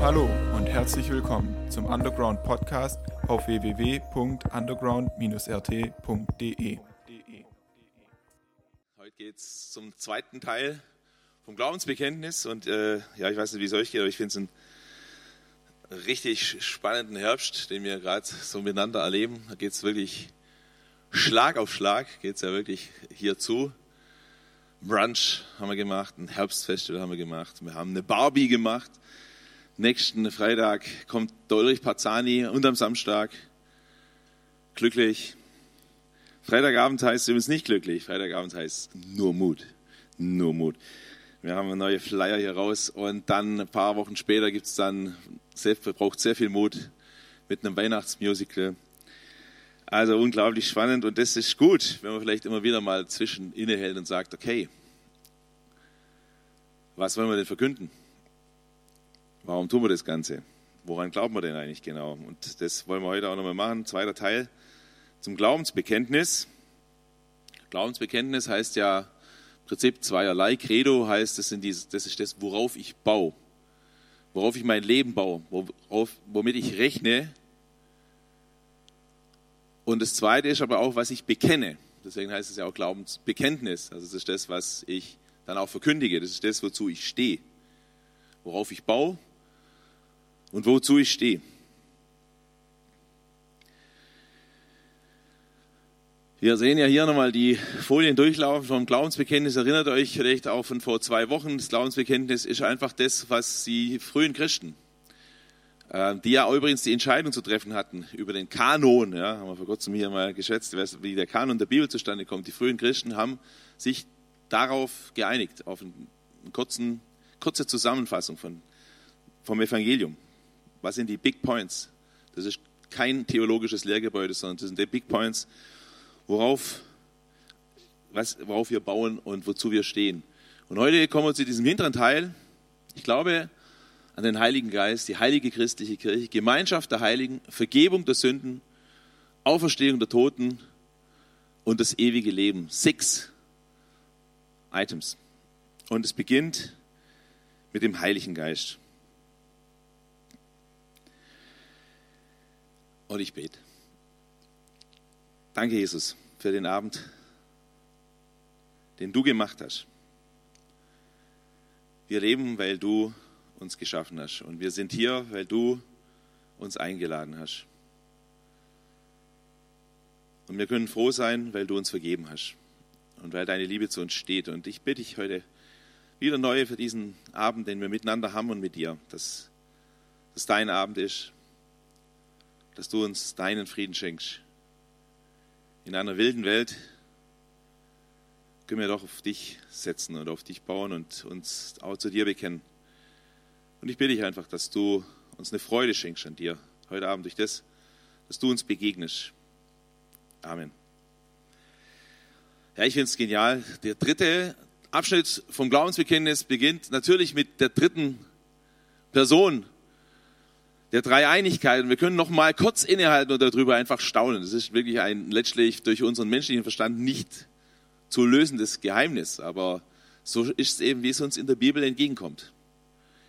Hallo und herzlich willkommen zum Underground Podcast auf www.underground-rt.de. Heute geht es zum zweiten Teil vom Glaubensbekenntnis und äh, ja, ich weiß nicht, wie es euch geht, aber ich finde es einen richtig spannenden Herbst, den wir gerade so miteinander erleben. Da geht es wirklich Schlag auf Schlag, geht es ja wirklich hier zu. Brunch haben wir gemacht, ein Herbstfestival haben wir gemacht, wir haben eine Barbie gemacht. Nächsten Freitag kommt der Ulrich Pazzani und am Samstag glücklich. Freitagabend heißt übrigens nicht glücklich, Freitagabend heißt nur Mut. Nur Mut. Wir haben neue Flyer hier raus und dann ein paar Wochen später gibt es dann, sehr, braucht sehr viel Mut mit einem Weihnachtsmusical. Also unglaublich spannend und das ist gut, wenn man vielleicht immer wieder mal zwischen innehält und sagt, okay, was wollen wir denn verkünden? Warum tun wir das Ganze? Woran glauben wir denn eigentlich genau? Und das wollen wir heute auch nochmal machen. Zweiter Teil zum Glaubensbekenntnis. Glaubensbekenntnis heißt ja im Prinzip zweierlei. Credo heißt, das, sind die, das ist das, worauf ich baue, worauf ich mein Leben baue, worauf, womit ich rechne, und das Zweite ist aber auch, was ich bekenne. Deswegen heißt es ja auch Glaubensbekenntnis. Also das ist das, was ich dann auch verkündige. Das ist das, wozu ich stehe. Worauf ich baue und wozu ich stehe. Wir sehen ja hier nochmal die Folien durchlaufen vom Glaubensbekenntnis. Erinnert euch vielleicht auch von vor zwei Wochen. Das Glaubensbekenntnis ist einfach das, was die frühen Christen äh, die ja übrigens die Entscheidung zu treffen hatten über den Kanon. Ja, haben wir vor kurzem hier mal geschätzt, wie der Kanon der Bibel zustande kommt. Die frühen Christen haben sich darauf geeinigt, auf eine kurze Zusammenfassung von, vom Evangelium. Was sind die Big Points? Das ist kein theologisches Lehrgebäude, sondern das sind die Big Points, worauf, was, worauf wir bauen und wozu wir stehen. Und heute kommen wir zu diesem hinteren Teil. Ich glaube, an den Heiligen Geist, die heilige christliche Kirche, Gemeinschaft der Heiligen, Vergebung der Sünden, Auferstehung der Toten und das ewige Leben. Six Items. Und es beginnt mit dem Heiligen Geist. Und ich bete. Danke, Jesus, für den Abend, den du gemacht hast. Wir leben, weil du uns geschaffen hast. Und wir sind hier, weil du uns eingeladen hast. Und wir können froh sein, weil du uns vergeben hast und weil deine Liebe zu uns steht. Und ich bitte dich heute wieder neu für diesen Abend, den wir miteinander haben und mit dir, dass das dein Abend ist, dass du uns deinen Frieden schenkst. In einer wilden Welt können wir doch auf dich setzen und auf dich bauen und uns auch zu dir bekennen. Und ich bitte dich einfach, dass du uns eine Freude schenkst an dir heute Abend durch das, dass du uns begegnest. Amen. Ja, ich finde es genial. Der dritte Abschnitt vom Glaubensbekenntnis beginnt natürlich mit der dritten Person der Dreieinigkeit. Und wir können noch mal kurz innehalten und darüber einfach staunen. Das ist wirklich ein letztlich durch unseren menschlichen Verstand nicht zu lösendes Geheimnis. Aber so ist es eben, wie es uns in der Bibel entgegenkommt.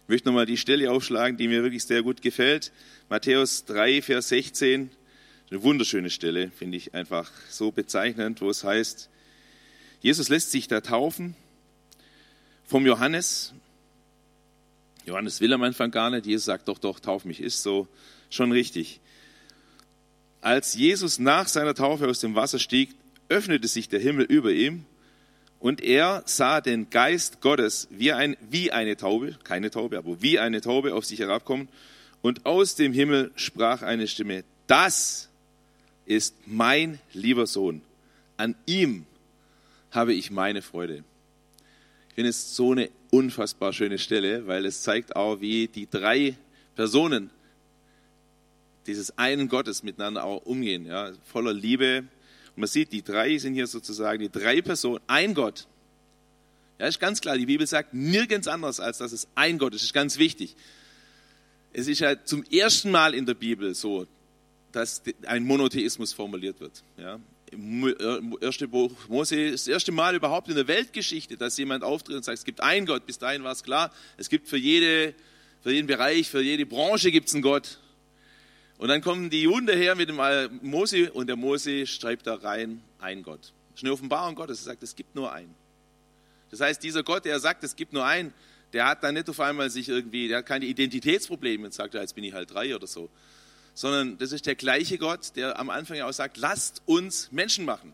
Ich möchte nochmal die Stelle aufschlagen, die mir wirklich sehr gut gefällt. Matthäus 3, Vers 16. Eine wunderschöne Stelle, finde ich einfach so bezeichnend, wo es heißt, Jesus lässt sich da taufen vom Johannes. Johannes will am Anfang gar nicht. Jesus sagt, doch, doch, tauf mich, ist so schon richtig. Als Jesus nach seiner Taufe aus dem Wasser stieg, öffnete sich der Himmel über ihm und er sah den Geist Gottes wie, ein, wie eine Taube, keine Taube, aber wie eine Taube auf sich herabkommen. Und aus dem Himmel sprach eine Stimme, das ist mein lieber Sohn. An ihm habe ich meine Freude. Finde es so eine unfassbar schöne Stelle, weil es zeigt auch, wie die drei Personen dieses einen Gottes miteinander auch umgehen, ja, voller Liebe, und man sieht, die drei sind hier sozusagen die drei Personen, ein Gott. Ja, ist ganz klar, die Bibel sagt nirgends anders, als dass es ein Gott ist. Ist ganz wichtig. Es ist ja zum ersten Mal in der Bibel so, dass ein Monotheismus formuliert wird. Ja, Im ersten Buch Mose das erste Mal überhaupt in der Weltgeschichte, dass jemand auftritt und sagt, es gibt einen Gott. Bis dahin war es klar, es gibt für jede Für jeden Bereich, für jede Branche gibt es einen Gott. Und dann kommen die Juden daher mit dem Mose und der Mose schreibt da rein, ein Gott. Das ist eine Offenbarung Gottes, er sagt, es gibt nur einen. Das heißt, dieser Gott, der sagt, es gibt nur einen, der hat dann nicht auf einmal sich irgendwie, der hat keine Identitätsprobleme und sagt, jetzt bin ich halt drei oder so. Sondern das ist der gleiche Gott, der am Anfang auch sagt, lasst uns Menschen machen.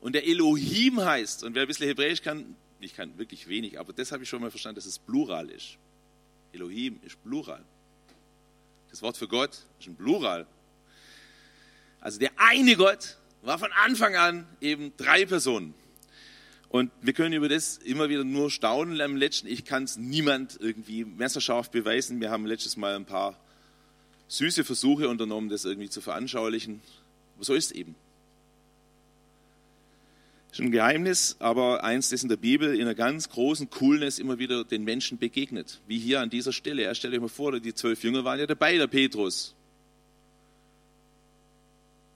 Und der Elohim heißt, und wer ein bisschen Hebräisch kann, ich kann wirklich wenig, aber das habe ich schon mal verstanden, dass es Plural ist. Elohim ist Plural. Das Wort für Gott ist ein Plural. Also der eine Gott war von Anfang an eben drei Personen. Und wir können über das immer wieder nur staunen am letzten. Ich kann es niemand irgendwie messerscharf beweisen. Wir haben letztes Mal ein paar süße Versuche unternommen, das irgendwie zu veranschaulichen. Aber so ist es eben. Ist ein Geheimnis, aber eins, das in der Bibel in einer ganz großen Coolness immer wieder den Menschen begegnet. Wie hier an dieser Stelle. Er stellt euch mal vor, die zwölf Jünger waren ja dabei, der Petrus.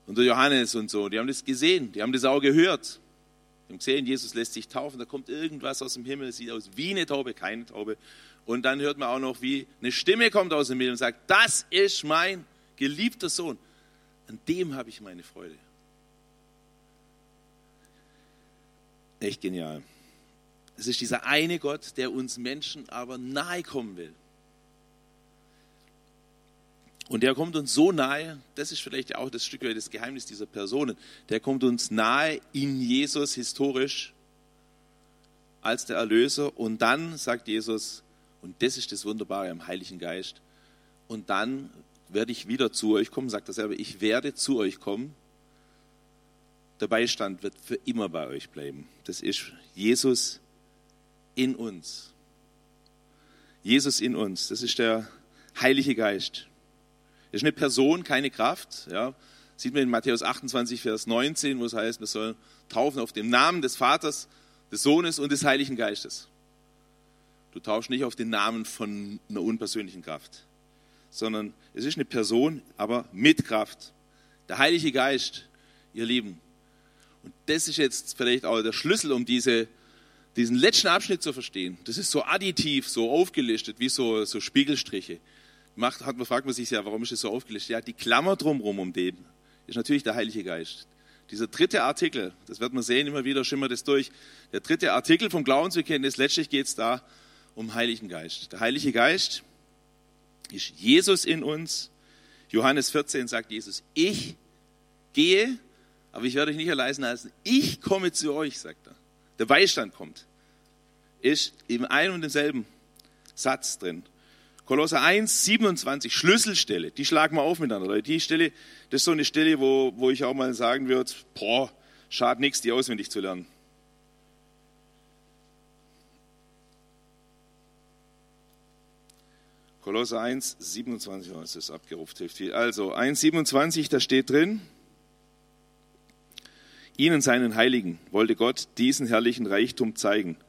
Und der Johannes und so. Die haben das gesehen, die haben das auch gehört. Wir haben gesehen, Jesus lässt sich taufen, da kommt irgendwas aus dem Himmel, sieht aus wie eine Taube, keine Taube. Und dann hört man auch noch, wie eine Stimme kommt aus dem Himmel und sagt, das ist mein geliebter Sohn. An dem habe ich meine Freude. Echt genial. Es ist dieser eine Gott, der uns Menschen aber nahe kommen will. Und der kommt uns so nahe, das ist vielleicht auch das Stück weit das Geheimnis dieser Personen, der kommt uns nahe in Jesus historisch als der Erlöser. Und dann sagt Jesus, und das ist das Wunderbare am Heiligen Geist, und dann werde ich wieder zu euch kommen, sagt er selber, ich werde zu euch kommen. Der Beistand wird für immer bei euch bleiben. Das ist Jesus in uns. Jesus in uns, das ist der Heilige Geist. Ist eine Person, keine Kraft. Ja. Sieht man in Matthäus 28, Vers 19, wo es heißt, wir sollen taufen auf dem Namen des Vaters, des Sohnes und des Heiligen Geistes. Du tauschst nicht auf den Namen von einer unpersönlichen Kraft, sondern es ist eine Person, aber mit Kraft. Der Heilige Geist, ihr Lieben. Und das ist jetzt vielleicht auch der Schlüssel, um diese, diesen letzten Abschnitt zu verstehen. Das ist so additiv, so aufgelistet, wie so, so Spiegelstriche macht, hat man, fragt man sich ja, warum ist es so aufgelistet? Ja, die Klammer drumherum um den ist natürlich der Heilige Geist. Dieser dritte Artikel, das wird man sehen, immer wieder schimmert es durch. Der dritte Artikel vom Glaubensbekenntnis, letztlich geht es da um Heiligen Geist. Der Heilige Geist ist Jesus in uns. Johannes 14 sagt Jesus, ich gehe, aber ich werde euch nicht allein lassen. Ich komme zu euch, sagt er. Der Beistand kommt. Ist im einen und demselben Satz drin. Kolosser 1, 27, Schlüsselstelle, die schlagen wir auf miteinander. Die Stelle, das ist so eine Stelle, wo, wo ich auch mal sagen würde, boah, schadet nichts, die auswendig zu lernen. Kolosser 1, 27, oh, ist das abgerufen, hilft viel. Also 1, 27, da steht drin, Ihnen, seinen Heiligen, wollte Gott diesen herrlichen Reichtum zeigen –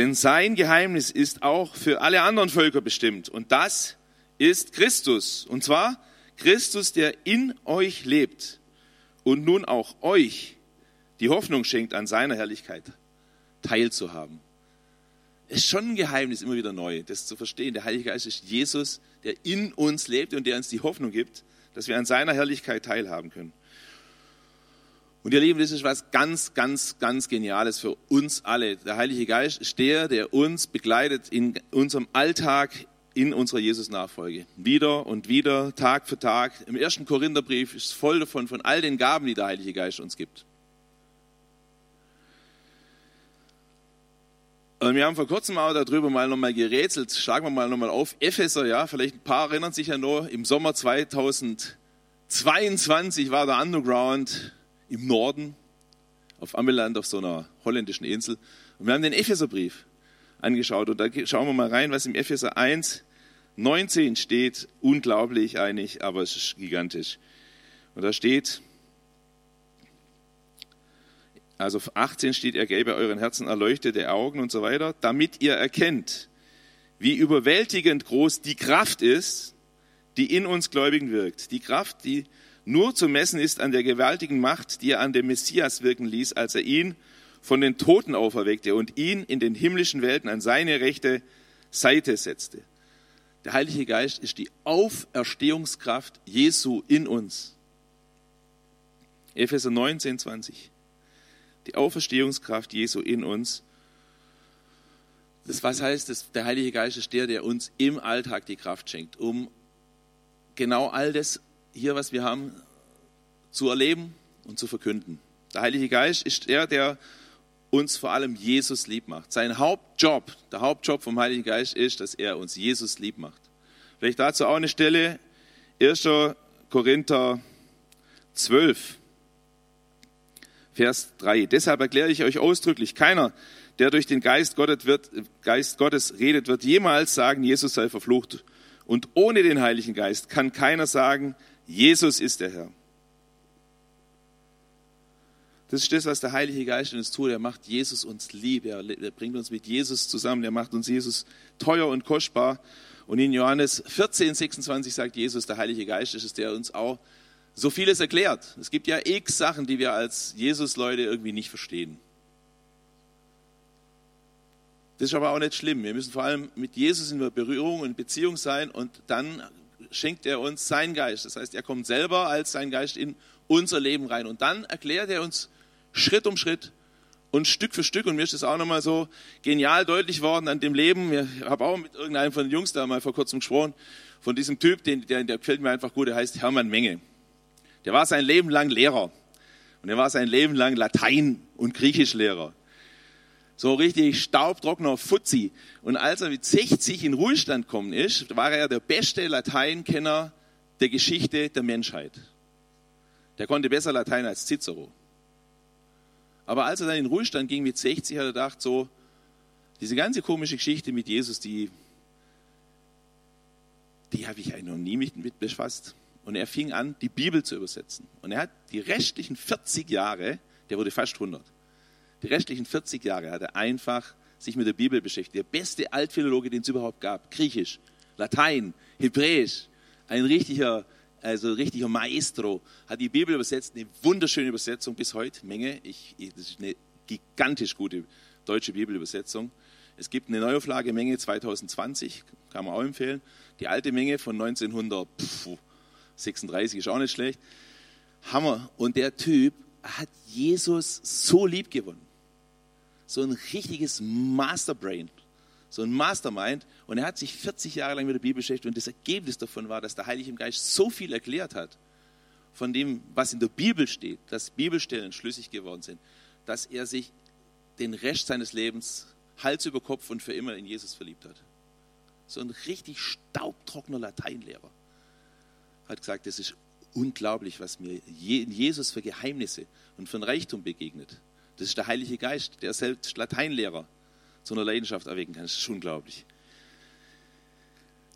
denn sein Geheimnis ist auch für alle anderen Völker bestimmt. Und das ist Christus. Und zwar Christus, der in euch lebt und nun auch euch die Hoffnung schenkt, an seiner Herrlichkeit teilzuhaben. Es ist schon ein Geheimnis, immer wieder neu, das zu verstehen. Der Heilige Geist ist Jesus, der in uns lebt und der uns die Hoffnung gibt, dass wir an seiner Herrlichkeit teilhaben können. Und ihr Lieben, das ist was ganz, ganz, ganz Geniales für uns alle. Der Heilige Geist ist der, der uns begleitet in unserem Alltag, in unserer Jesus-Nachfolge. Wieder und wieder, Tag für Tag. Im ersten Korintherbrief ist es voll davon, von all den Gaben, die der Heilige Geist uns gibt. Und wir haben vor kurzem auch darüber mal nochmal gerätselt. Schlagen wir mal nochmal auf. Epheser, ja, vielleicht ein paar erinnern sich ja nur, im Sommer 2022 war der Underground im Norden auf Ammeland, auf so einer holländischen Insel. Und wir haben den Epheserbrief angeschaut und da schauen wir mal rein, was im Epheser 1, 19 steht. Unglaublich eigentlich, aber es ist gigantisch. Und da steht, also 18 steht, er gäbe euren Herzen erleuchtete Augen und so weiter, damit ihr erkennt, wie überwältigend groß die Kraft ist, die in uns Gläubigen wirkt. Die Kraft, die nur zu messen ist an der gewaltigen Macht, die er an dem Messias wirken ließ, als er ihn von den Toten auferweckte und ihn in den himmlischen Welten an seine Rechte Seite setzte. Der Heilige Geist ist die Auferstehungskraft Jesu in uns. Epheser 19, 20. Die Auferstehungskraft Jesu in uns. Das was heißt, das, der Heilige Geist ist der, der uns im Alltag die Kraft schenkt, um genau all das hier, was wir haben, zu erleben und zu verkünden. Der Heilige Geist ist der, der uns vor allem Jesus lieb macht. Sein Hauptjob, der Hauptjob vom Heiligen Geist ist, dass er uns Jesus lieb macht. Vielleicht dazu auch eine Stelle, 1. Korinther 12, Vers 3. Deshalb erkläre ich euch ausdrücklich, keiner, der durch den Geist Gottes, wird, Geist Gottes redet, wird jemals sagen, Jesus sei verflucht. Und ohne den Heiligen Geist kann keiner sagen, Jesus ist der Herr. Das ist das, was der Heilige Geist in uns tut. Er macht Jesus uns lieb. Er bringt uns mit Jesus zusammen. Er macht uns Jesus teuer und kostbar. Und in Johannes 14, 26 sagt Jesus, der Heilige Geist ist es, der uns auch so vieles erklärt. Es gibt ja x Sachen, die wir als Jesus-Leute irgendwie nicht verstehen. Das ist aber auch nicht schlimm. Wir müssen vor allem mit Jesus in Berührung und Beziehung sein und dann schenkt er uns seinen Geist. Das heißt, er kommt selber als sein Geist in unser Leben rein und dann erklärt er uns Schritt um Schritt und Stück für Stück. Und mir ist das auch nochmal so genial deutlich worden an dem Leben. Ich habe auch mit irgendeinem von den Jungs da mal vor kurzem gesprochen, von diesem Typ, den, der, der gefällt mir einfach gut, der heißt Hermann Menge. Der war sein Leben lang Lehrer. Und er war sein Leben lang Latein- und Griechischlehrer. So richtig staubtrockener Fuzzi. Und als er mit 60 in Ruhestand gekommen ist, war er der beste Lateinkenner der Geschichte der Menschheit. Der konnte besser Latein als Cicero. Aber als er dann in Ruhestand ging mit 60, hat er gedacht, so, diese ganze komische Geschichte mit Jesus, die, die habe ich eigentlich noch nie mit befasst. Und er fing an, die Bibel zu übersetzen. Und er hat die restlichen 40 Jahre, der wurde fast 100, die restlichen 40 Jahre hat er einfach sich mit der Bibel beschäftigt. Der beste Altphilologe, den es überhaupt gab. Griechisch, Latein, Hebräisch. Ein richtiger also richtiger Maestro, hat die Bibel übersetzt, eine wunderschöne Übersetzung bis heute, Menge. Ich, das ist eine gigantisch gute deutsche Bibelübersetzung. Es gibt eine Neuauflage Menge 2020, kann man auch empfehlen. Die alte Menge von 1936 ist auch nicht schlecht. Hammer. Und der Typ hat Jesus so lieb gewonnen. So ein richtiges Masterbrain so ein Mastermind. Und er hat sich 40 Jahre lang mit der Bibel beschäftigt und das Ergebnis davon war, dass der Heilige Geist so viel erklärt hat von dem, was in der Bibel steht, dass Bibelstellen schlüssig geworden sind, dass er sich den Rest seines Lebens Hals über Kopf und für immer in Jesus verliebt hat. So ein richtig staubtrockener Lateinlehrer hat gesagt, das ist unglaublich, was mir in Jesus für Geheimnisse und für ein Reichtum begegnet. Das ist der Heilige Geist, der selbst Lateinlehrer zu einer Leidenschaft erwecken kann. Das ist unglaublich.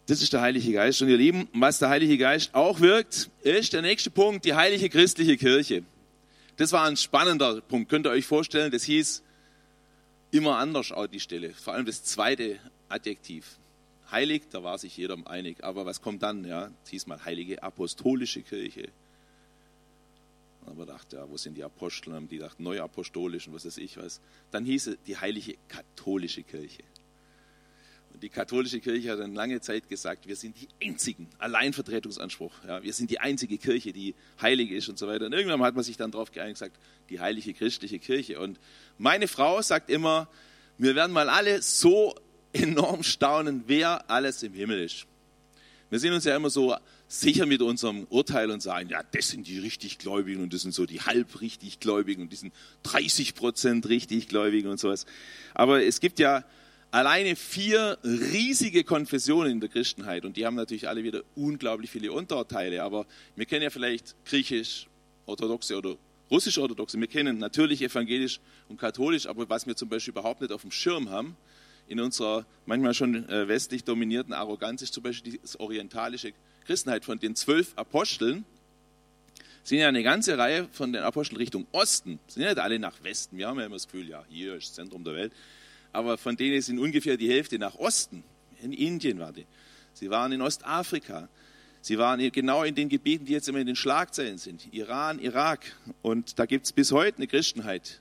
Das ist der Heilige Geist. Und ihr Lieben, was der Heilige Geist auch wirkt, ist der nächste Punkt, die heilige christliche Kirche. Das war ein spannender Punkt. Könnt ihr euch vorstellen, das hieß immer anders auch die Stelle. Vor allem das zweite Adjektiv. Heilig, da war sich jeder einig. Aber was kommt dann? Ja, mal heilige apostolische Kirche. Aber dachte, ja, wo sind die Apostel? Und die dachten, neuapostolisch und was weiß ich was. Dann hieß es die heilige katholische Kirche. Und die katholische Kirche hat dann lange Zeit gesagt, wir sind die einzigen, Alleinvertretungsanspruch. Ja, wir sind die einzige Kirche, die heilig ist und so weiter. Und irgendwann hat man sich dann darauf geeinigt, gesagt, die heilige christliche Kirche. Und meine Frau sagt immer, wir werden mal alle so enorm staunen, wer alles im Himmel ist. Wir sind uns ja immer so sicher mit unserem Urteil und sagen, ja, das sind die richtig Gläubigen und das sind so die halb richtig Gläubigen und die sind 30 Prozent richtig Gläubigen und sowas. Aber es gibt ja alleine vier riesige Konfessionen in der Christenheit und die haben natürlich alle wieder unglaublich viele Unterteile. Aber wir kennen ja vielleicht griechisch, orthodoxe oder russisch-orthodoxe. Wir kennen natürlich evangelisch und katholisch, aber was wir zum Beispiel überhaupt nicht auf dem Schirm haben, in unserer manchmal schon äh, westlich dominierten Arroganz ist zum Beispiel die orientalische Christenheit. Von den zwölf Aposteln sind ja eine ganze Reihe von den Aposteln Richtung Osten, sind ja nicht alle nach Westen. Wir haben ja immer das Gefühl, ja, hier ist das Zentrum der Welt. Aber von denen sind ungefähr die Hälfte nach Osten. In Indien war die. Sie waren in Ostafrika. Sie waren genau in den Gebieten, die jetzt immer in den Schlagzeilen sind. Iran, Irak. Und da gibt es bis heute eine Christenheit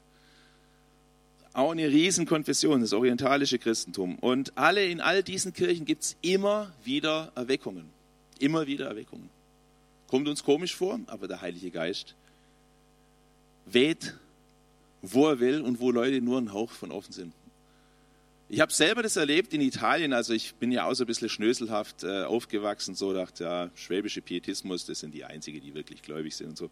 auch eine Riesenkonfession, das orientalische Christentum. Und alle in all diesen Kirchen gibt es immer wieder Erweckungen. Immer wieder Erweckungen. Kommt uns komisch vor, aber der Heilige Geist weht, wo er will und wo Leute nur einen Hauch von offen sind. Ich habe selber das erlebt in Italien, also ich bin ja auch so ein bisschen schnöselhaft äh, aufgewachsen, so dachte, ja, schwäbische Pietismus, das sind die Einzigen, die wirklich gläubig sind und so.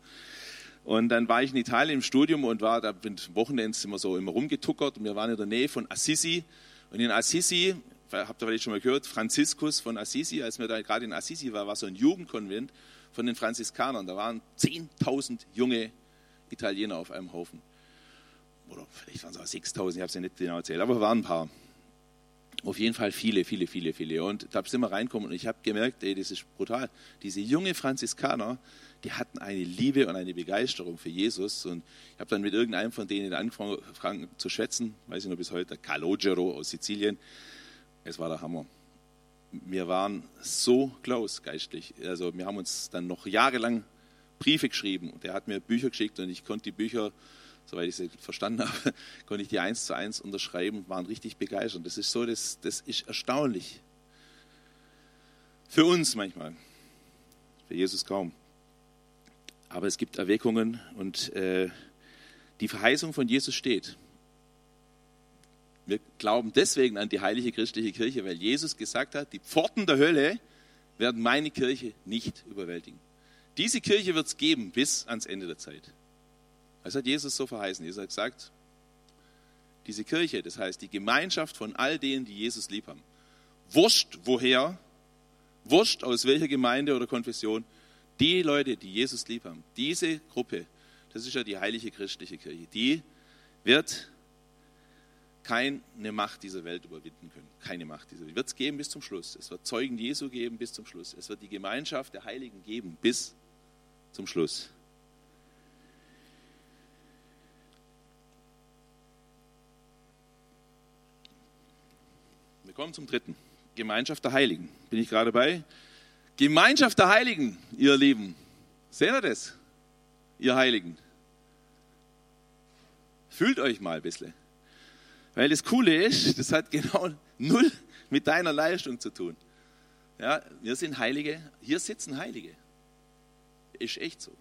Und dann war ich in Italien im Studium und war da mit Wochenends immer so immer rumgetuckert und wir waren in der Nähe von Assisi. Und in Assisi, habt ihr vielleicht schon mal gehört, Franziskus von Assisi, als wir da gerade in Assisi waren, war so ein Jugendkonvent von den Franziskanern. Da waren 10.000 junge Italiener auf einem Haufen. Oder vielleicht waren es auch 6.000, ich habe es ja nicht genau erzählt, aber es waren ein paar. Auf jeden Fall viele, viele, viele, viele. Und da sind wir reinkommen und ich habe gemerkt, ey, das ist brutal. Diese junge Franziskaner, die hatten eine Liebe und eine Begeisterung für Jesus. Und ich habe dann mit irgendeinem von denen angefangen zu schätzen, weiß ich noch bis heute, Calogero aus Sizilien. Es war der Hammer. Wir waren so close geistlich. Also wir haben uns dann noch jahrelang Briefe geschrieben und er hat mir Bücher geschickt und ich konnte die Bücher, soweit ich sie verstanden habe, konnte ich die eins zu eins unterschreiben, waren richtig begeistert. Das ist so, das, das ist erstaunlich. Für uns manchmal, für Jesus kaum. Aber es gibt Erweckungen und äh, die Verheißung von Jesus steht. Wir glauben deswegen an die heilige christliche Kirche, weil Jesus gesagt hat, die Pforten der Hölle werden meine Kirche nicht überwältigen. Diese Kirche wird es geben bis ans Ende der Zeit. Das hat Jesus so verheißen. Jesus hat gesagt, diese Kirche, das heißt die Gemeinschaft von all denen, die Jesus lieb haben, wurscht woher, wurscht aus welcher Gemeinde oder Konfession, die Leute, die Jesus lieb haben, diese Gruppe, das ist ja die heilige christliche Kirche, die wird keine Macht dieser Welt überwinden können. Keine Macht dieser Welt. Wird es geben bis zum Schluss. Es wird Zeugen Jesu geben bis zum Schluss. Es wird die Gemeinschaft der Heiligen geben bis zum Schluss. Wir kommen zum dritten. Gemeinschaft der Heiligen. Bin ich gerade bei? Gemeinschaft der Heiligen, ihr Lieben. Seht ihr das? Ihr Heiligen. Fühlt euch mal ein bisschen. Weil das Coole ist, das hat genau null mit deiner Leistung zu tun. Ja, wir sind Heilige, hier sitzen Heilige. Ist echt so.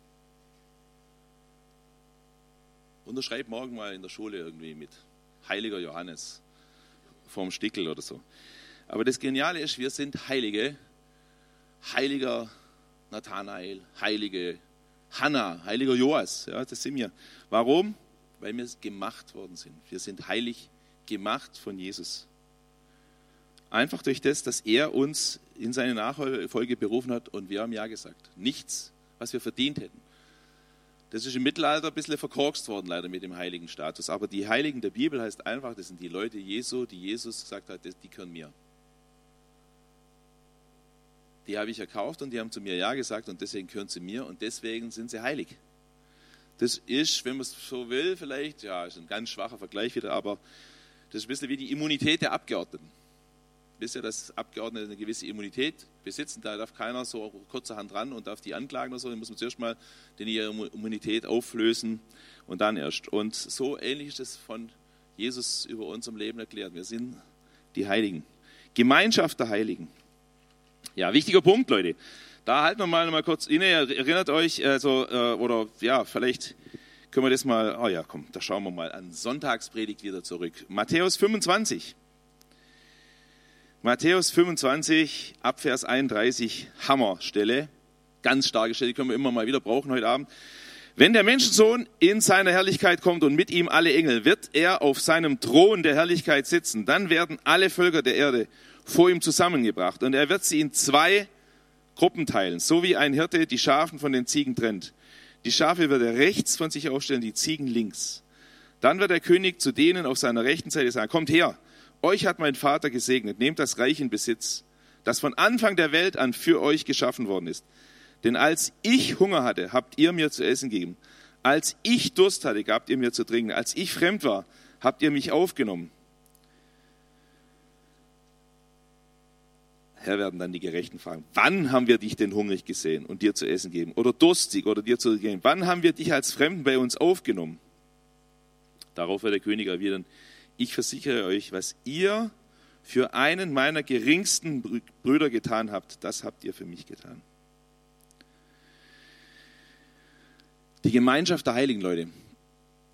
Unterschreib morgen mal in der Schule irgendwie mit Heiliger Johannes vorm Stickel oder so. Aber das Geniale ist, wir sind Heilige heiliger Nathanael, heilige Hannah, heiliger Joas. Ja, das sind wir. Warum? Weil wir gemacht worden sind. Wir sind heilig gemacht von Jesus. Einfach durch das, dass er uns in seine Nachfolge berufen hat und wir haben Ja gesagt. Nichts, was wir verdient hätten. Das ist im Mittelalter ein bisschen verkorkst worden, leider mit dem heiligen Status. Aber die Heiligen der Bibel heißt einfach, das sind die Leute Jesu, die Jesus gesagt hat, die können mir die habe ich erkauft und die haben zu mir Ja gesagt und deswegen gehören sie mir und deswegen sind sie heilig. Das ist, wenn man es so will, vielleicht, ja, ist ein ganz schwacher Vergleich wieder, aber das ist ein bisschen wie die Immunität der Abgeordneten. Wisst ihr, dass Abgeordnete eine gewisse Immunität besitzen, da darf keiner so kurzerhand ran und darf die anklagen oder so, dann muss man zuerst mal den ihre Immunität auflösen und dann erst. Und so ähnlich ist es von Jesus über unserem Leben erklärt. Wir sind die Heiligen. Gemeinschaft der Heiligen. Ja, wichtiger Punkt, Leute. Da halten wir mal noch mal kurz inne. Erinnert euch, also, äh, oder ja, vielleicht können wir das mal, oh ja, komm, da schauen wir mal an Sonntagspredigt wieder zurück. Matthäus 25. Matthäus 25, Abvers 31, Hammerstelle. Ganz starke Stelle, die können wir immer mal wieder brauchen heute Abend. Wenn der Menschensohn in seiner Herrlichkeit kommt und mit ihm alle Engel, wird er auf seinem Thron der Herrlichkeit sitzen. Dann werden alle Völker der Erde vor ihm zusammengebracht. Und er wird sie in zwei Gruppen teilen, so wie ein Hirte die Schafen von den Ziegen trennt. Die Schafe wird er rechts von sich aufstellen, die Ziegen links. Dann wird der König zu denen auf seiner rechten Seite sagen, kommt her, euch hat mein Vater gesegnet, nehmt das Reich in Besitz, das von Anfang der Welt an für euch geschaffen worden ist. Denn als ich Hunger hatte, habt ihr mir zu essen gegeben. Als ich Durst hatte, gabt ihr mir zu trinken. Als ich fremd war, habt ihr mich aufgenommen. Herr, werden dann die Gerechten fragen, wann haben wir dich denn hungrig gesehen und dir zu essen gegeben? Oder durstig oder dir zu geben? Wann haben wir dich als Fremden bei uns aufgenommen? Darauf wird der König erwidern, ich versichere euch, was ihr für einen meiner geringsten Brüder getan habt, das habt ihr für mich getan. Die Gemeinschaft der Heiligen, Leute.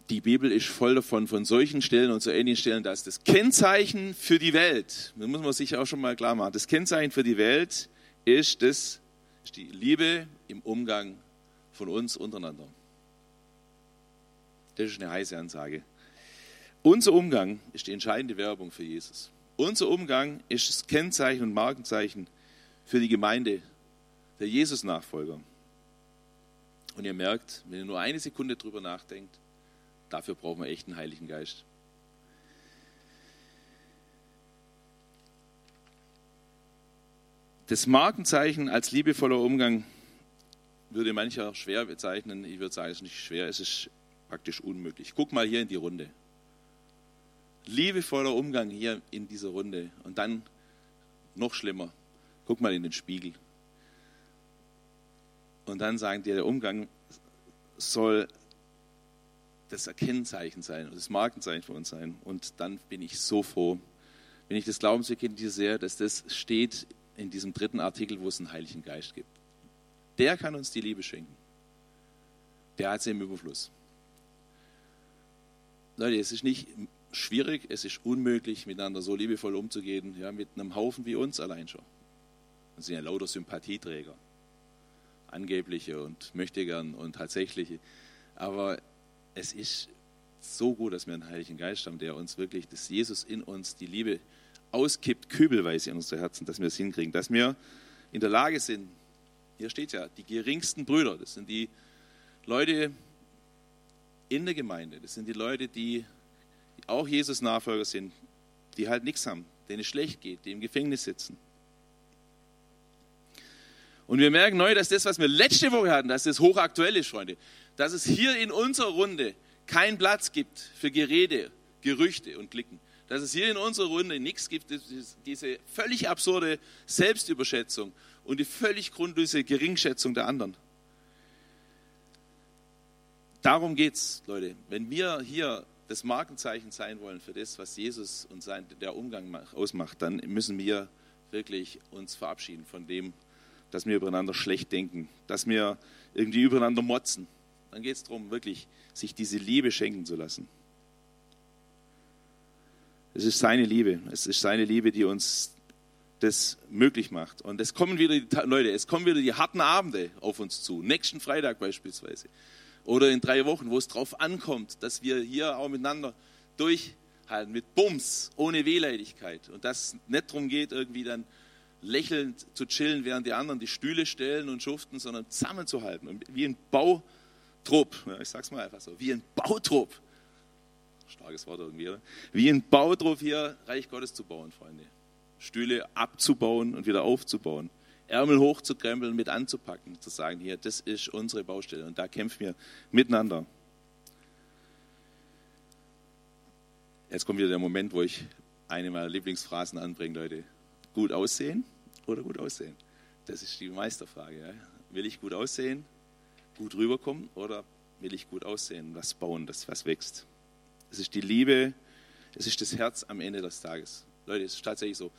Die Bibel ist voll davon, von solchen Stellen und so ähnlichen Stellen, dass das Kennzeichen für die Welt, das muss man sich auch schon mal klar machen, das Kennzeichen für die Welt ist, das, ist die Liebe im Umgang von uns untereinander. Das ist eine heiße Ansage. Unser Umgang ist die entscheidende Werbung für Jesus. Unser Umgang ist das Kennzeichen und Markenzeichen für die Gemeinde der Jesus-Nachfolger. Und ihr merkt, wenn ihr nur eine Sekunde drüber nachdenkt, dafür brauchen wir echt einen Heiligen Geist. Das Markenzeichen als liebevoller Umgang würde mancher schwer bezeichnen. Ich würde sagen, es ist nicht schwer, es ist praktisch unmöglich. Guck mal hier in die Runde liebevoller Umgang hier in dieser Runde. Und dann noch schlimmer, guck mal in den Spiegel. Und dann sagen dir, der Umgang soll das Erkennzeichen sein, das Markenzeichen für uns sein. Und dann bin ich so froh, wenn ich das Glaubensbekenntnis sehe, dass das steht in diesem dritten Artikel, wo es einen Heiligen Geist gibt. Der kann uns die Liebe schenken. Der hat sie im Überfluss. Leute, es ist nicht schwierig, es ist unmöglich, miteinander so liebevoll umzugehen, ja, mit einem Haufen wie uns allein schon. Das sind ja lauter Sympathieträger, angebliche und möchte gern und tatsächliche. Aber es ist so gut, dass wir einen Heiligen Geist haben, der uns wirklich, dass Jesus in uns die Liebe auskippt, kübelweise in unsere Herzen, dass wir es hinkriegen, dass wir in der Lage sind, hier steht ja, die geringsten Brüder, das sind die Leute in der Gemeinde, das sind die Leute, die auch Jesus Nachfolger sind, die halt nichts haben, denen es schlecht geht, die im Gefängnis sitzen. Und wir merken neu, dass das, was wir letzte Woche hatten, dass das hochaktuell ist, Freunde. Dass es hier in unserer Runde keinen Platz gibt für Gerede, Gerüchte und Klicken. Dass es hier in unserer Runde nichts gibt, diese völlig absurde Selbstüberschätzung und die völlig grundlose Geringschätzung der anderen. Darum geht es, Leute. Wenn wir hier das Markenzeichen sein wollen für das, was Jesus und sein, der Umgang ausmacht, dann müssen wir wirklich uns verabschieden von dem, dass wir übereinander schlecht denken, dass wir irgendwie übereinander motzen. Dann geht es darum, wirklich sich diese Liebe schenken zu lassen. Es ist seine Liebe. Es ist seine Liebe, die uns das möglich macht. Und es kommen wieder die, Leute, es kommen wieder die harten Abende auf uns zu. Nächsten Freitag beispielsweise oder in drei Wochen, wo es darauf ankommt, dass wir hier auch miteinander durchhalten, mit Bums, ohne Wehleidigkeit. Und dass es nicht darum geht, irgendwie dann lächelnd zu chillen, während die anderen die Stühle stellen und schuften, sondern zusammenzuhalten. Wie ein Bautrupp, ja, ich sag's mal einfach so, wie ein Bautrupp. Starkes Wort irgendwie, oder? Wie ein Bautrupp hier Reich Gottes zu bauen, Freunde. Stühle abzubauen und wieder aufzubauen. Ärmel hochzukrempeln, mit anzupacken, zu sagen, hier, das ist unsere Baustelle und da kämpfen wir miteinander. Jetzt kommt wieder der Moment, wo ich eine meiner Lieblingsphrasen anbringe, Leute. Gut aussehen oder gut aussehen? Das ist die Meisterfrage. Ja? Will ich gut aussehen, gut rüberkommen oder will ich gut aussehen, was bauen, das was wächst? Es ist die Liebe, es ist das Herz am Ende des Tages. Leute, es ist tatsächlich so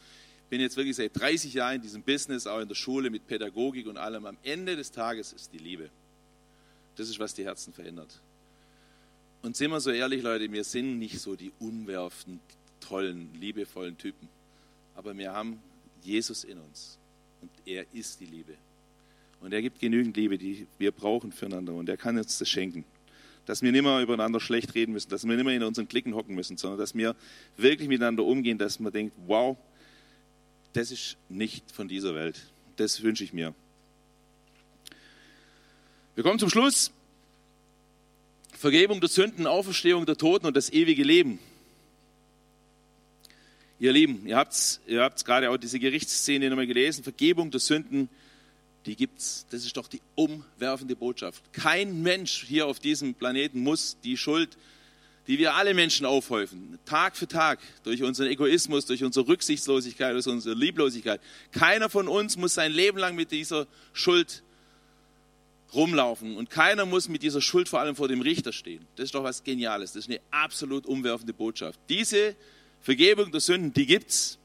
bin jetzt wirklich seit 30 Jahren in diesem Business, auch in der Schule mit Pädagogik und allem. Am Ende des Tages ist die Liebe. Das ist, was die Herzen verändert. Und sind wir so ehrlich, Leute, wir sind nicht so die unwerften, tollen, liebevollen Typen. Aber wir haben Jesus in uns. Und er ist die Liebe. Und er gibt genügend Liebe, die wir brauchen füreinander. Und er kann uns das schenken. Dass wir nicht mehr übereinander schlecht reden müssen, dass wir nicht mehr in unseren Klicken hocken müssen, sondern dass wir wirklich miteinander umgehen, dass man denkt, wow, das ist nicht von dieser Welt. Das wünsche ich mir. Wir kommen zum Schluss. Vergebung der Sünden, Auferstehung der Toten und das ewige Leben. Ihr Lieben, ihr habt es ihr habt's gerade auch diese Gerichtsszene nochmal gelesen. Vergebung der Sünden, die gibt's. Das ist doch die umwerfende Botschaft. Kein Mensch hier auf diesem Planeten muss die Schuld die wir alle Menschen aufhäufen, Tag für Tag, durch unseren Egoismus, durch unsere Rücksichtslosigkeit, durch unsere Lieblosigkeit. Keiner von uns muss sein Leben lang mit dieser Schuld rumlaufen und keiner muss mit dieser Schuld vor allem vor dem Richter stehen. Das ist doch was Geniales. Das ist eine absolut umwerfende Botschaft. Diese Vergebung der Sünden, die gibt's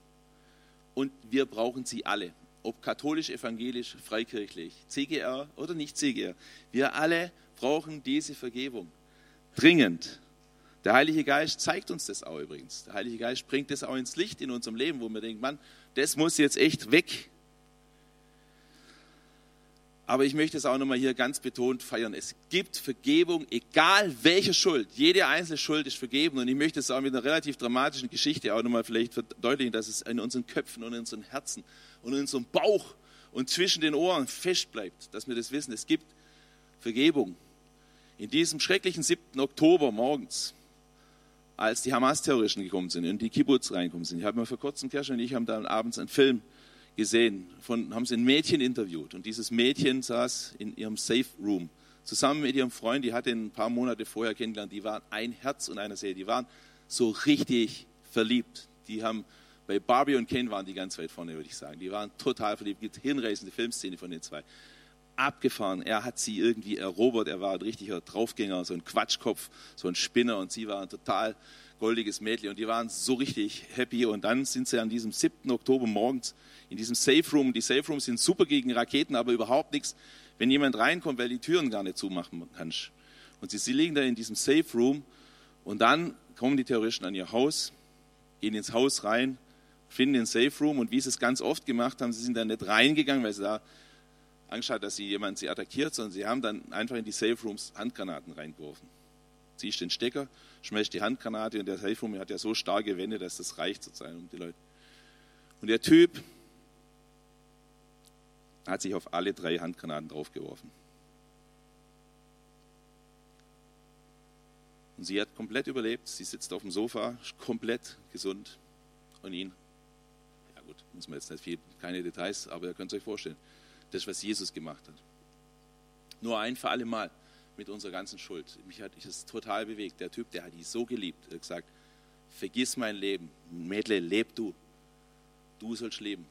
und wir brauchen sie alle. Ob katholisch, evangelisch, freikirchlich, CGR oder nicht CGR. Wir alle brauchen diese Vergebung. Dringend. Der Heilige Geist zeigt uns das auch übrigens. Der Heilige Geist bringt das auch ins Licht in unserem Leben, wo wir denken, Mann, das muss jetzt echt weg. Aber ich möchte es auch nochmal hier ganz betont feiern. Es gibt Vergebung, egal welche Schuld. Jede einzelne Schuld ist vergeben. Und ich möchte es auch mit einer relativ dramatischen Geschichte auch nochmal vielleicht verdeutlichen, dass es in unseren Köpfen und in unseren Herzen und in unserem Bauch und zwischen den Ohren fest bleibt, dass wir das wissen. Es gibt Vergebung. In diesem schrecklichen 7. Oktober morgens, als die Hamas-Terroristen gekommen sind und die Kibbutz reingekommen sind. Ich habe mir vor kurzem, Kerstin und ich haben da abends einen Film gesehen, von, haben sie ein Mädchen interviewt und dieses Mädchen saß in ihrem Safe Room zusammen mit ihrem Freund, die hatte ihn ein paar Monate vorher kennengelernt, die waren ein Herz und eine Seele, die waren so richtig verliebt. Die haben bei Barbie und Ken waren die ganz weit vorne, würde ich sagen. Die waren total verliebt. Es gibt hinreißende Filmszene von den zwei. Abgefahren. Er hat sie irgendwie erobert. Er war ein richtiger Draufgänger, so ein Quatschkopf, so ein Spinner und sie war ein total goldiges Mädchen und die waren so richtig happy und dann sind sie an diesem 7. Oktober morgens in diesem Safe Room. Die Safe Rooms sind super gegen Raketen, aber überhaupt nichts, wenn jemand reinkommt, weil die Türen gar nicht zumachen kannst. Und sie, sie liegen da in diesem Safe Room und dann kommen die Terroristen an ihr Haus, gehen ins Haus rein, finden den Safe Room und wie sie es ganz oft gemacht haben, sie sind da nicht reingegangen, weil sie da Angst hat, dass sie jemand sie attackiert, sondern sie haben dann einfach in die Safe Rooms Handgranaten reingeworfen. Ziehst den Stecker, schmeißt die Handgranate und der Safe Room hat ja so starke Wände, dass das reicht sozusagen um die Leute. Und der Typ hat sich auf alle drei Handgranaten draufgeworfen. Und sie hat komplett überlebt. Sie sitzt auf dem Sofa, komplett gesund. Und ihn, ja gut, muss man jetzt nicht viel, keine Details, aber ihr könnt es euch vorstellen, das, was Jesus gemacht hat. Nur ein für alle Mal mit unserer ganzen Schuld. Mich hat es total bewegt. Der Typ, der hat die so geliebt. Er hat gesagt, vergiss mein Leben. Mädle, leb du. Du sollst leben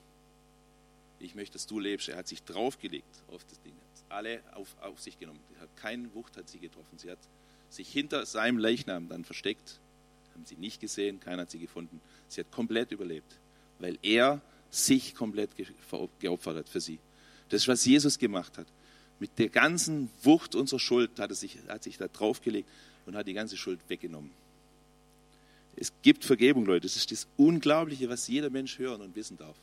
ich möchte, dass du lebst. Er hat sich draufgelegt auf das Ding, hat alle auf, auf sich genommen. Keine Wucht hat sie getroffen. Sie hat sich hinter seinem Leichnam dann versteckt, haben sie nicht gesehen, keiner hat sie gefunden. Sie hat komplett überlebt, weil er sich komplett geopfert hat für sie. Das was Jesus gemacht hat. Mit der ganzen Wucht unserer Schuld hat er sich, hat sich da draufgelegt und hat die ganze Schuld weggenommen. Es gibt Vergebung, Leute. Das ist das Unglaubliche, was jeder Mensch hören und wissen darf.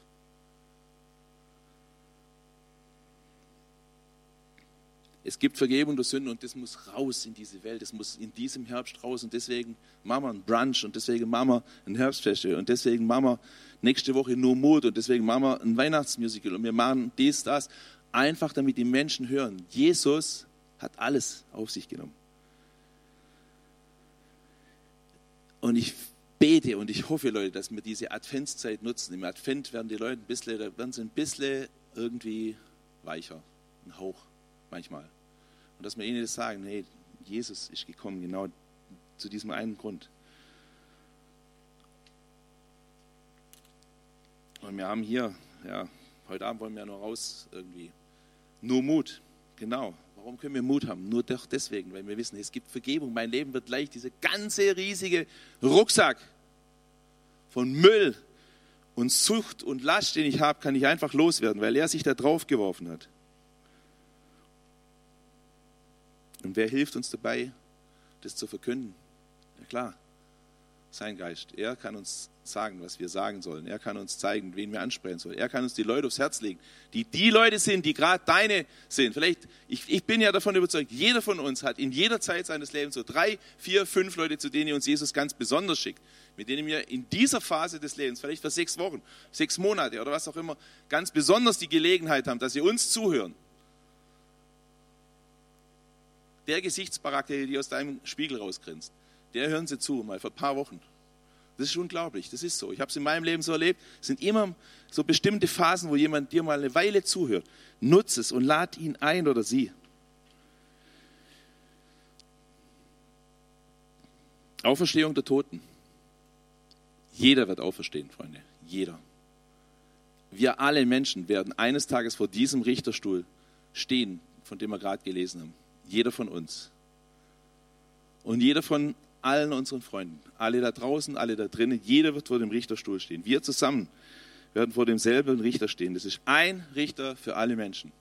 Es gibt Vergebung der Sünden und das muss raus in diese Welt. Das muss in diesem Herbst raus. Und deswegen wir einen Brunch und deswegen wir ein Herbstfest und deswegen wir nächste Woche nur Mut und deswegen wir ein Weihnachtsmusical und wir machen dies, das. Einfach damit die Menschen hören, Jesus hat alles auf sich genommen. Und ich bete und ich hoffe, Leute, dass wir diese Adventszeit nutzen. Im Advent werden die Leute ein bisschen, werden sie ein bisschen irgendwie weicher, ein Hauch manchmal. Und dass wir ihnen das sagen, hey, Jesus ist gekommen, genau zu diesem einen Grund. Und wir haben hier, ja, heute Abend wollen wir ja noch raus irgendwie. Nur Mut, genau. Warum können wir Mut haben? Nur doch deswegen, weil wir wissen, es gibt Vergebung. Mein Leben wird leicht. Dieser ganze riesige Rucksack von Müll und Sucht und Last, den ich habe, kann ich einfach loswerden, weil er sich da drauf geworfen hat. Und wer hilft uns dabei, das zu verkünden? Ja klar, sein Geist. Er kann uns sagen, was wir sagen sollen. Er kann uns zeigen, wen wir ansprechen sollen. Er kann uns die Leute aufs Herz legen, die die Leute sind, die gerade deine sind. Vielleicht, ich, ich bin ja davon überzeugt, jeder von uns hat in jeder Zeit seines Lebens so drei, vier, fünf Leute, zu denen uns Jesus ganz besonders schickt, mit denen wir in dieser Phase des Lebens, vielleicht für sechs Wochen, sechs Monate oder was auch immer, ganz besonders die Gelegenheit haben, dass sie uns zuhören der Gesichtsbarack, der aus deinem Spiegel rausgrinst, der hören sie zu, mal vor ein paar Wochen. Das ist unglaublich, das ist so. Ich habe es in meinem Leben so erlebt. Es sind immer so bestimmte Phasen, wo jemand dir mal eine Weile zuhört. Nutze es und lad ihn ein oder sie. Auferstehung der Toten. Jeder wird auferstehen, Freunde. Jeder. Wir alle Menschen werden eines Tages vor diesem Richterstuhl stehen von dem wir gerade gelesen haben. Jeder von uns. Und jeder von allen unseren Freunden. Alle da draußen, alle da drinnen. Jeder wird vor dem Richterstuhl stehen. Wir zusammen werden vor demselben Richter stehen. Das ist ein Richter für alle Menschen.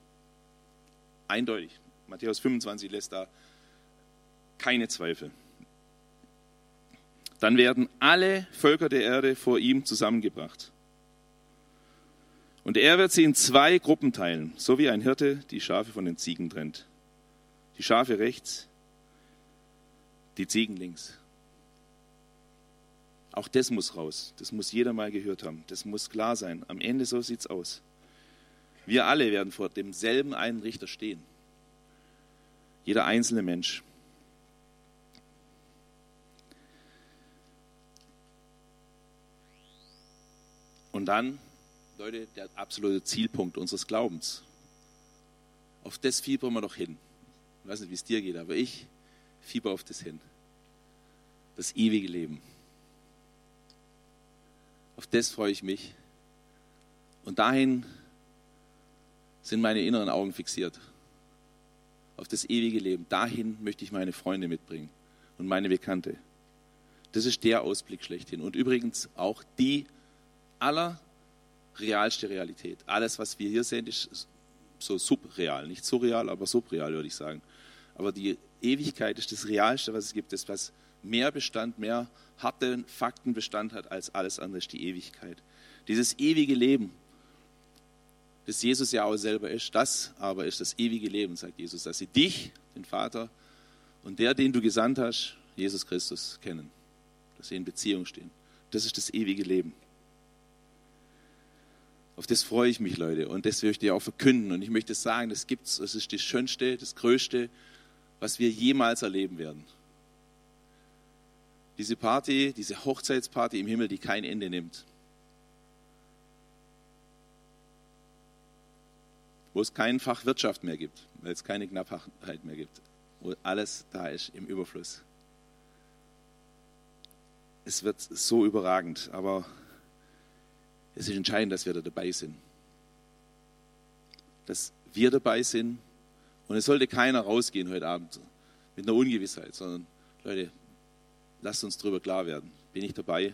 Eindeutig. Matthäus 25 lässt da keine Zweifel. Dann werden alle Völker der Erde vor ihm zusammengebracht. Und er wird sie in zwei Gruppen teilen, so wie ein Hirte die Schafe von den Ziegen trennt. Die Schafe rechts, die Ziegen links. Auch das muss raus. Das muss jeder mal gehört haben. Das muss klar sein. Am Ende so sieht es aus. Wir alle werden vor demselben einen Richter stehen. Jeder einzelne Mensch. Und dann, Leute, der absolute Zielpunkt unseres Glaubens. Auf das fiebern wir doch hin. Ich weiß nicht, wie es dir geht, aber ich fieber auf das hin. Das ewige Leben. Auf das freue ich mich. Und dahin sind meine inneren Augen fixiert. Auf das ewige Leben. Dahin möchte ich meine Freunde mitbringen und meine Bekannte. Das ist der Ausblick schlechthin. Und übrigens auch die allerrealste Realität. Alles, was wir hier sehen, ist so subreal. Nicht surreal, aber subreal, würde ich sagen. Aber die Ewigkeit ist das Realste, was es gibt. Das, was mehr Bestand, mehr harte Faktenbestand hat als alles andere, ist die Ewigkeit. Dieses ewige Leben, das Jesus ja auch selber ist, das aber ist das ewige Leben, sagt Jesus, dass sie dich, den Vater und der, den du gesandt hast, Jesus Christus, kennen. Dass sie in Beziehung stehen. Das ist das ewige Leben. Auf das freue ich mich, Leute. Und das möchte ich auch verkünden. Und ich möchte sagen, das gibt's. Das ist das Schönste, das Größte, was wir jemals erleben werden. Diese Party, diese Hochzeitsparty im Himmel, die kein Ende nimmt. Wo es kein Fach Wirtschaft mehr gibt, weil es keine Knappheit mehr gibt. Wo alles da ist im Überfluss. Es wird so überragend, aber es ist entscheidend, dass wir da dabei sind. Dass wir dabei sind. Und es sollte keiner rausgehen heute Abend mit einer Ungewissheit, sondern Leute, lasst uns darüber klar werden. Bin ich dabei?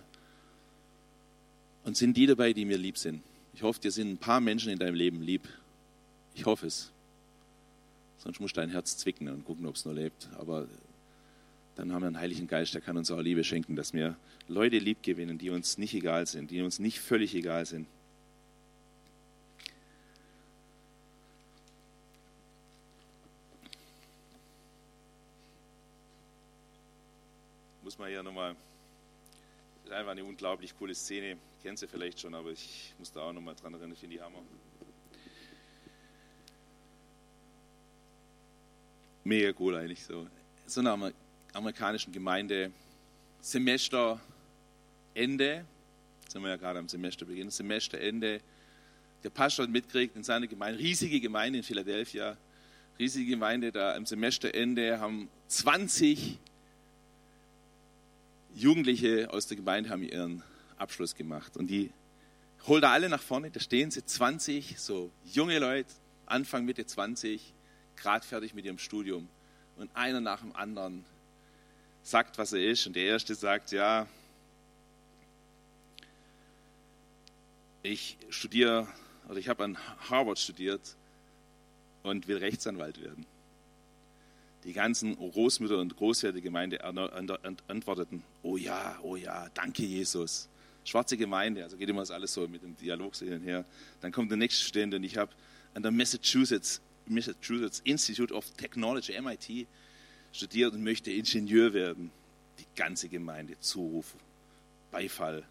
Und sind die dabei, die mir lieb sind? Ich hoffe, dir sind ein paar Menschen in deinem Leben lieb. Ich hoffe es. Sonst muss dein Herz zwicken und gucken, ob es nur lebt. Aber dann haben wir einen Heiligen Geist, der kann uns auch Liebe schenken, dass wir Leute lieb gewinnen, die uns nicht egal sind, die uns nicht völlig egal sind. Muss man hier nochmal, das ist einfach eine unglaublich coole Szene, kennt sie vielleicht schon, aber ich muss da auch nochmal dran erinnern, finde ich Hammer. Mega cool eigentlich so. So eine amerikanischen Gemeinde. Semesterende, sind wir ja gerade am Semesterbeginn, Semesterende, der Pastor hat mitgekriegt in seiner Gemeinde, riesige Gemeinde in Philadelphia, riesige Gemeinde, da am Semesterende haben 20 Jugendliche aus der Gemeinde haben ihren Abschluss gemacht und die holt er alle nach vorne, da stehen sie 20, so junge Leute, Anfang, Mitte 20, gerade fertig mit ihrem Studium und einer nach dem anderen sagt, was er ist. Und der erste sagt, ja, ich studiere, oder ich habe an Harvard studiert und will Rechtsanwalt werden. Die ganzen Großmütter und Großväter der Gemeinde antworteten, oh ja, oh ja, danke Jesus. Schwarze Gemeinde, also geht immer das alles so mit dem Dialog her. Dann kommt der nächste Stände und ich habe an der Massachusetts, Massachusetts Institute of Technology, MIT, studiert und möchte Ingenieur werden. Die ganze Gemeinde Zuruf, Beifall.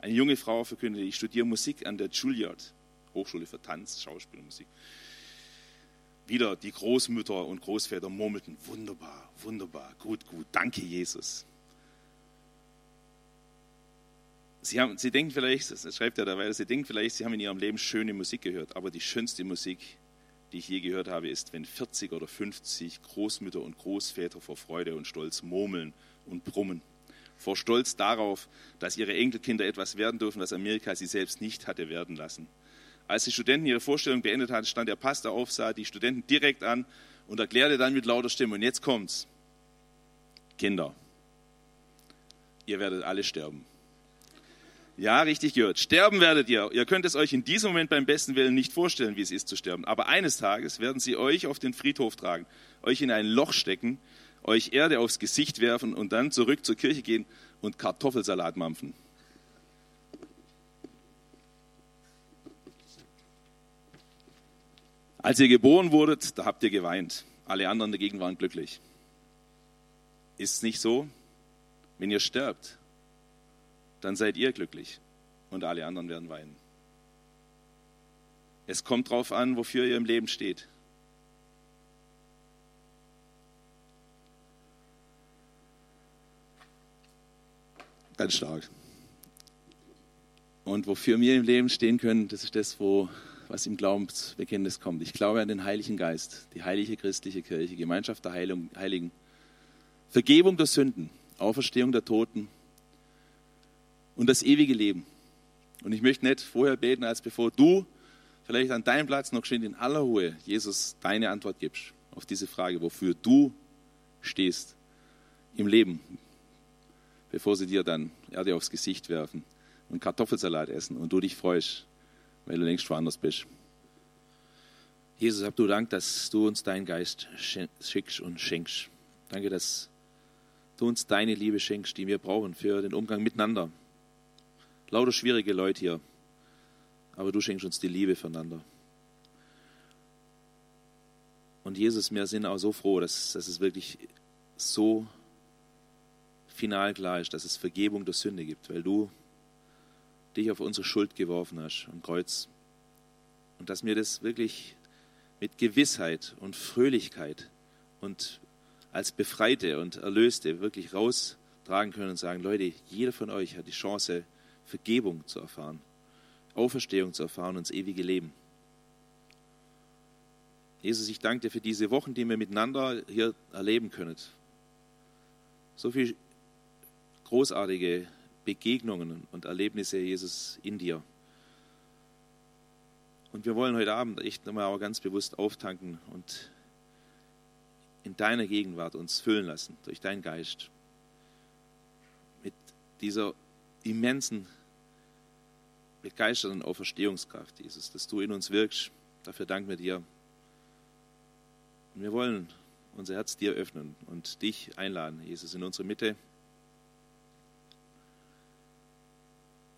Eine junge Frau verkündete, ich studiere Musik an der Juilliard, Hochschule für Tanz, Schauspiel und Musik. Wieder die Großmütter und Großväter murmelten, wunderbar, wunderbar, gut, gut, danke Jesus. Sie, haben, Sie denken vielleicht, das schreibt er dabei, Sie denken vielleicht, Sie haben in Ihrem Leben schöne Musik gehört, aber die schönste Musik die ich je gehört habe, ist, wenn 40 oder 50 Großmütter und Großväter vor Freude und Stolz murmeln und brummen. Vor Stolz darauf, dass ihre Enkelkinder etwas werden dürfen, was Amerika sie selbst nicht hatte werden lassen. Als die Studenten ihre Vorstellung beendet hatten, stand der Pastor auf, sah die Studenten direkt an und erklärte dann mit lauter Stimme, und jetzt kommt's. Kinder, ihr werdet alle sterben. Ja, richtig gehört. Sterben werdet ihr. Ihr könnt es euch in diesem Moment beim besten Willen nicht vorstellen, wie es ist zu sterben. Aber eines Tages werden sie euch auf den Friedhof tragen, euch in ein Loch stecken, euch Erde aufs Gesicht werfen und dann zurück zur Kirche gehen und Kartoffelsalat mampfen. Als ihr geboren wurdet, da habt ihr geweint. Alle anderen dagegen waren glücklich. Ist es nicht so? Wenn ihr sterbt, dann seid ihr glücklich und alle anderen werden weinen. Es kommt darauf an, wofür ihr im Leben steht. Ganz stark. Und wofür wir im Leben stehen können, das ist das, wo, was im Glaubensbekenntnis kommt. Ich glaube an den Heiligen Geist, die heilige christliche Kirche, Gemeinschaft der Heiligen, Vergebung der Sünden, Auferstehung der Toten und das ewige Leben. Und ich möchte nicht vorher beten, als bevor du vielleicht an deinem Platz noch schön in aller Ruhe Jesus deine Antwort gibst auf diese Frage, wofür du stehst im Leben, bevor sie dir dann Erde aufs Gesicht werfen und Kartoffelsalat essen und du dich freust, weil du längst woanders bist. Jesus, hab du Dank, dass du uns deinen Geist schickst und schenkst. Danke, dass du uns deine Liebe schenkst, die wir brauchen für den Umgang miteinander. Lauter schwierige Leute hier, aber du schenkst uns die Liebe füreinander. Und Jesus, wir sind auch so froh, dass, dass es wirklich so final klar ist, dass es Vergebung der Sünde gibt, weil du dich auf unsere Schuld geworfen hast am Kreuz. Und dass wir das wirklich mit Gewissheit und Fröhlichkeit und als Befreite und Erlöste wirklich raustragen können und sagen, Leute, jeder von euch hat die Chance, Vergebung zu erfahren, Auferstehung zu erfahren und das ewige Leben. Jesus, ich danke dir für diese Wochen, die wir miteinander hier erleben können. So viele großartige Begegnungen und Erlebnisse, Jesus, in dir. Und wir wollen heute Abend echt nochmal aber ganz bewusst auftanken und in deiner Gegenwart uns füllen lassen durch deinen Geist. Mit dieser immensen, begeisternden Auferstehungskraft, Jesus, dass du in uns wirkst. Dafür danken wir dir. Und wir wollen unser Herz dir öffnen und dich einladen, Jesus, in unsere Mitte.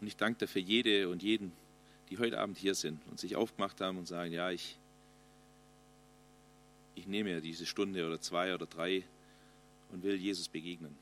Und ich danke dir für jede und jeden, die heute Abend hier sind und sich aufgemacht haben und sagen, ja, ich, ich nehme ja diese Stunde oder zwei oder drei und will Jesus begegnen.